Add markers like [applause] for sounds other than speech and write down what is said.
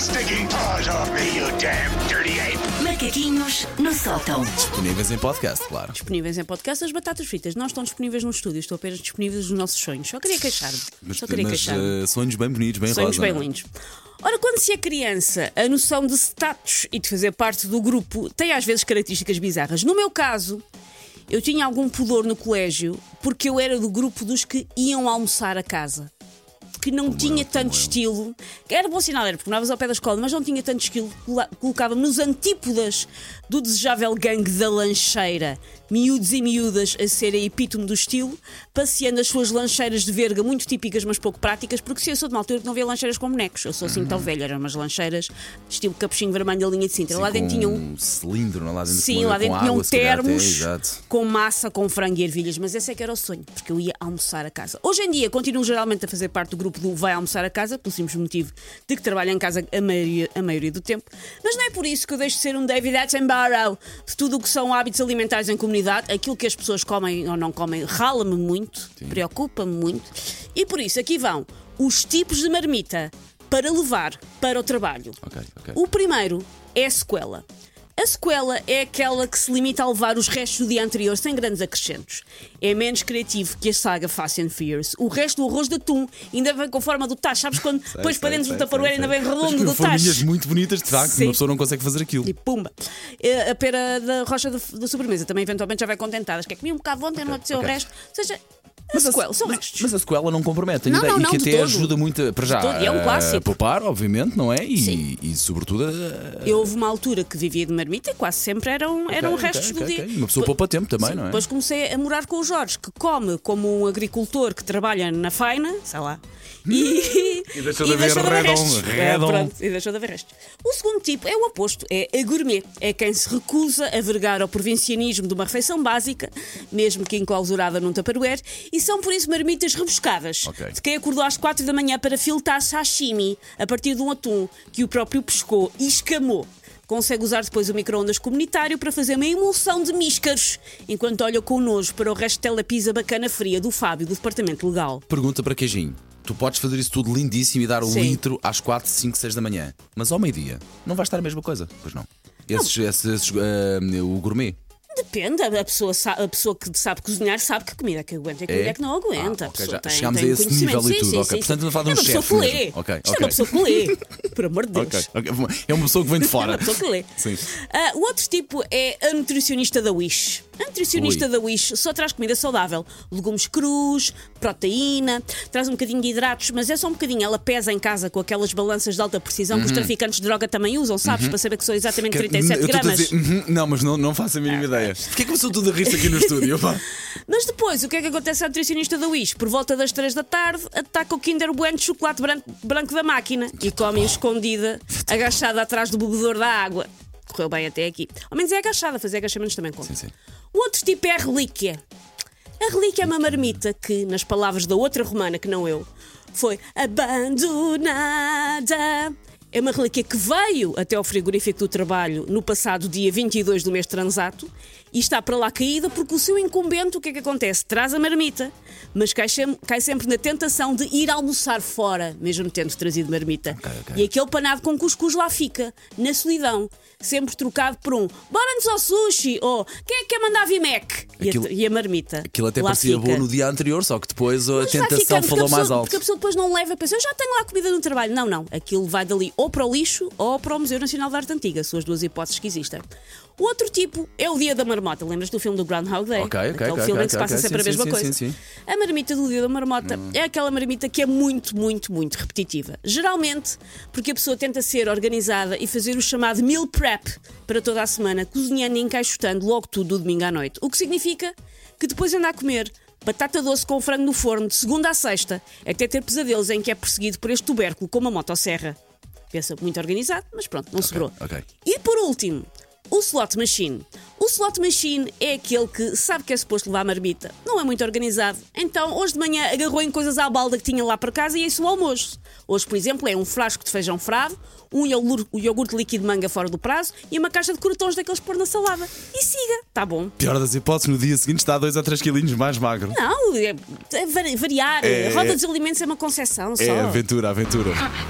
stinking paws off me, you damn dirty ape! Macaquinhos no sótão. Disponíveis em podcast, claro. Disponíveis em podcast, as batatas fritas não estão disponíveis no estúdio, estão apenas disponíveis nos nossos sonhos. Só queria queixar-me. Mas, Só queria mas, queixar-me. eh, sonhos bem bonitos, bem Sonhos rosa. bem não é? lindos. Ora, quando se é criança, a noção de status e de fazer parte do grupo tem às vezes características bizarras. No meu caso, eu tinha algum pudor no colégio porque eu era do grupo dos que iam almoçar a casa. Que não tinha tanto estilo. Era bom sinal, era porque morávamos ao pé da escola, mas não tinha tanto estilo. Colocava-me nos antípodas do desejável gangue da lancheira. Miúdos e miúdas a serem epítome do estilo, passeando as suas lancheiras de verga muito típicas, mas pouco práticas, porque se eu sou de uma altura que não via lancheiras com bonecos, eu sou assim tão velha, eram umas lancheiras estilo capuchinho vermelho da linha de Sintra. Sim, lá dentro com tinham um cilindro lá dentro Sim, lá dentro tinham termos com massa, com frango e ervilhas, mas esse é que era o sonho, porque eu ia almoçar a casa. Hoje em dia continuo geralmente a fazer parte do grupo do vai almoçar a casa, pelo simples motivo de que trabalho em casa a maioria, a maioria do tempo, mas não é por isso que eu deixo de ser um David Attenborough de tudo o que são hábitos alimentares em comunidade, aquilo que as pessoas comem ou não comem rala-me muito, preocupa-me muito, e por isso aqui vão os tipos de marmita para levar para o trabalho. Ok, ok. O primeiro é a sequela. A sequela é aquela que se limita a levar os restos do dia anterior sem grandes acrescentos. É menos criativo que a saga Fast and Furious. O resto do arroz de atum ainda vem com forma do tacho. Sabes quando depois para dentro do taparoeiro ainda vem redondo do tacho? muito bonitas, de facto, Sim. uma pessoa não consegue fazer aquilo. E pumba. Eh, A pera da rocha da, da sobremesa também eventualmente já vai contentada. Quer comer um bocado ontem, não apeteceu ok. o resto. Ou seja, a sequela, são restos. Mas a sequela não compromete, Não, ainda, não, e não, que até todo. ajuda muito para já todo, e é um a- clássico. a poupar, obviamente, não é? Sim. E, e sobretudo a- Eu houve uma altura que vivia de marmita e quase sempre eram, eram Ok, restos ok, do ok, dia. Uma pessoa poupa tempo também, Sim, não é? Depois comecei a morar com o Jorge, que come como um agricultor que trabalha na faina, sei lá. E, [laughs] E deixou de haver restos. É, redom. pronto, e deixou de haver restos. O segundo tipo é o oposto, é a gourmet. É quem se recusa a vergar ao provincianismo de uma refeição básica, mesmo que enclausurada num tupperware, e são por isso marmitas rebuscadas. Ok. De quem acordou às 4 da manhã para filtrar sashimi a partir de um atum que o próprio pescou e escamou. Consegue usar depois o micro-ondas comunitário para fazer uma emulsão de míscaros, enquanto olha com nojo para o resto de telepisa bacana fria do Fábio, do Departamento Legal. Pergunta para queijinho. Tu podes fazer isso tudo lindíssimo e dar o Sim. litro às 4, 5, 6 da manhã. Mas ao meio-dia não vai estar a mesma coisa, pois não? Esses, esses, esses, ah, o gourmet. Depende, a pessoa, a pessoa que sabe cozinhar sabe que comida que aguenta e que É? comida que não aguenta. Ah, a ok, pessoa já tem, chegámos tem a esse nível e tudo, sim, ok. sim, Portanto, sim. estamos a falar de é um uma pessoa chefe que lê. mesmo. Ok, Isto é uma pessoa que lê. [laughs] Por amor de Deus. É uma pessoa que vem de [laughs] É fora. uma pessoa que lê. Ah, o outro tipo é a nutricionista da Wish. A nutricionista Ui. da Wish só traz comida saudável, legumes crus, proteína, traz um bocadinho de hidratos, mas é só um bocadinho. Ela pesa em casa com aquelas balanças de alta precisão que os traficantes de droga também usam, sabes? Para saber que são exatamente Uhum. Que- 37 eu estou a gramas. dizer, uhum, não, mas não, não faço a mínima ideia. Porquê é que começou tudo a rir aqui no estúdio? [laughs] pá? Mas depois, o que é que acontece à nutricionista da Wish? Por volta das 3 da tarde, ataca o Kinder Bueno de chocolate branco, branco da máquina e come escondida, agachada atrás do bebedor da água. Correu bem até aqui. Ao menos é agachada, fazer agachamentos também conta. Sim, sim. O outro tipo é a relíquia. A relíquia é uma marmita que, nas palavras da outra romana que não eu, foi abandonada. É uma relíquia que veio até ao frigorífico do trabalho no passado dia 22 do mês transato e está para lá caída porque o seu incumbente, o que é que acontece? Traz a marmita, mas cai, cai sempre na tentação de ir almoçar fora, mesmo tendo trazido marmita. ok. E aquele panado com cuscuz lá fica, na solidão, sempre trocado por um bora-nos ao sushi ou quem é que quer mandar vir Mac? E, a- Aquilo- e a, marmita. Aquilo até parecia fica. bom no dia anterior, só que depois a Mas tentação falou a pessoa- mais alto. Porque a pessoa depois não leva a pensar, eu já tenho lá comida no trabalho. Não, não. Aquilo vai dali ou para o lixo ou para o Museu Nacional de Arte Antiga. São as duas hipóteses que existem. O outro tipo é o Dia da Marmota. Lembras do filme do Groundhog Day? Ok, ok, Aquele ok, filme ok, em que se passa ok, sempre sim, a mesma sim, coisa. sim, sim. A marmita do Dia da Marmota é aquela marmita que é muito, muito, muito repetitiva. Geralmente porque a pessoa tenta ser organizada e fazer o chamado meal prep para toda a semana, cozinhando e encaixotando logo tudo do domingo à noite. O que significa que depois anda a comer batata doce com frango no forno de segunda a sexta, até ter pesadelos em que é perseguido por este tubérculo com uma motosserra. Pensa muito organizado, mas pronto, não sobrou. ok. E por último, o slot machine. O slot machine é aquele que sabe que é suposto levar a marmita. Não é muito organizado. Então, hoje de manhã agarrou em coisas à balda que tinha lá para casa e é isso o almoço. Hoje, por exemplo, é um frasco de feijão frado, um iogurte, um líquido de manga fora do prazo e uma caixa de crotons daqueles pôr na salada. E siga, tá bom. Pior das hipóteses, no dia seguinte está a 2 a 3 quilinhos mais magro. Não, é, é vari- variar. É- a roda dos alimentos é uma concessão só. É aventura, aventura. [laughs]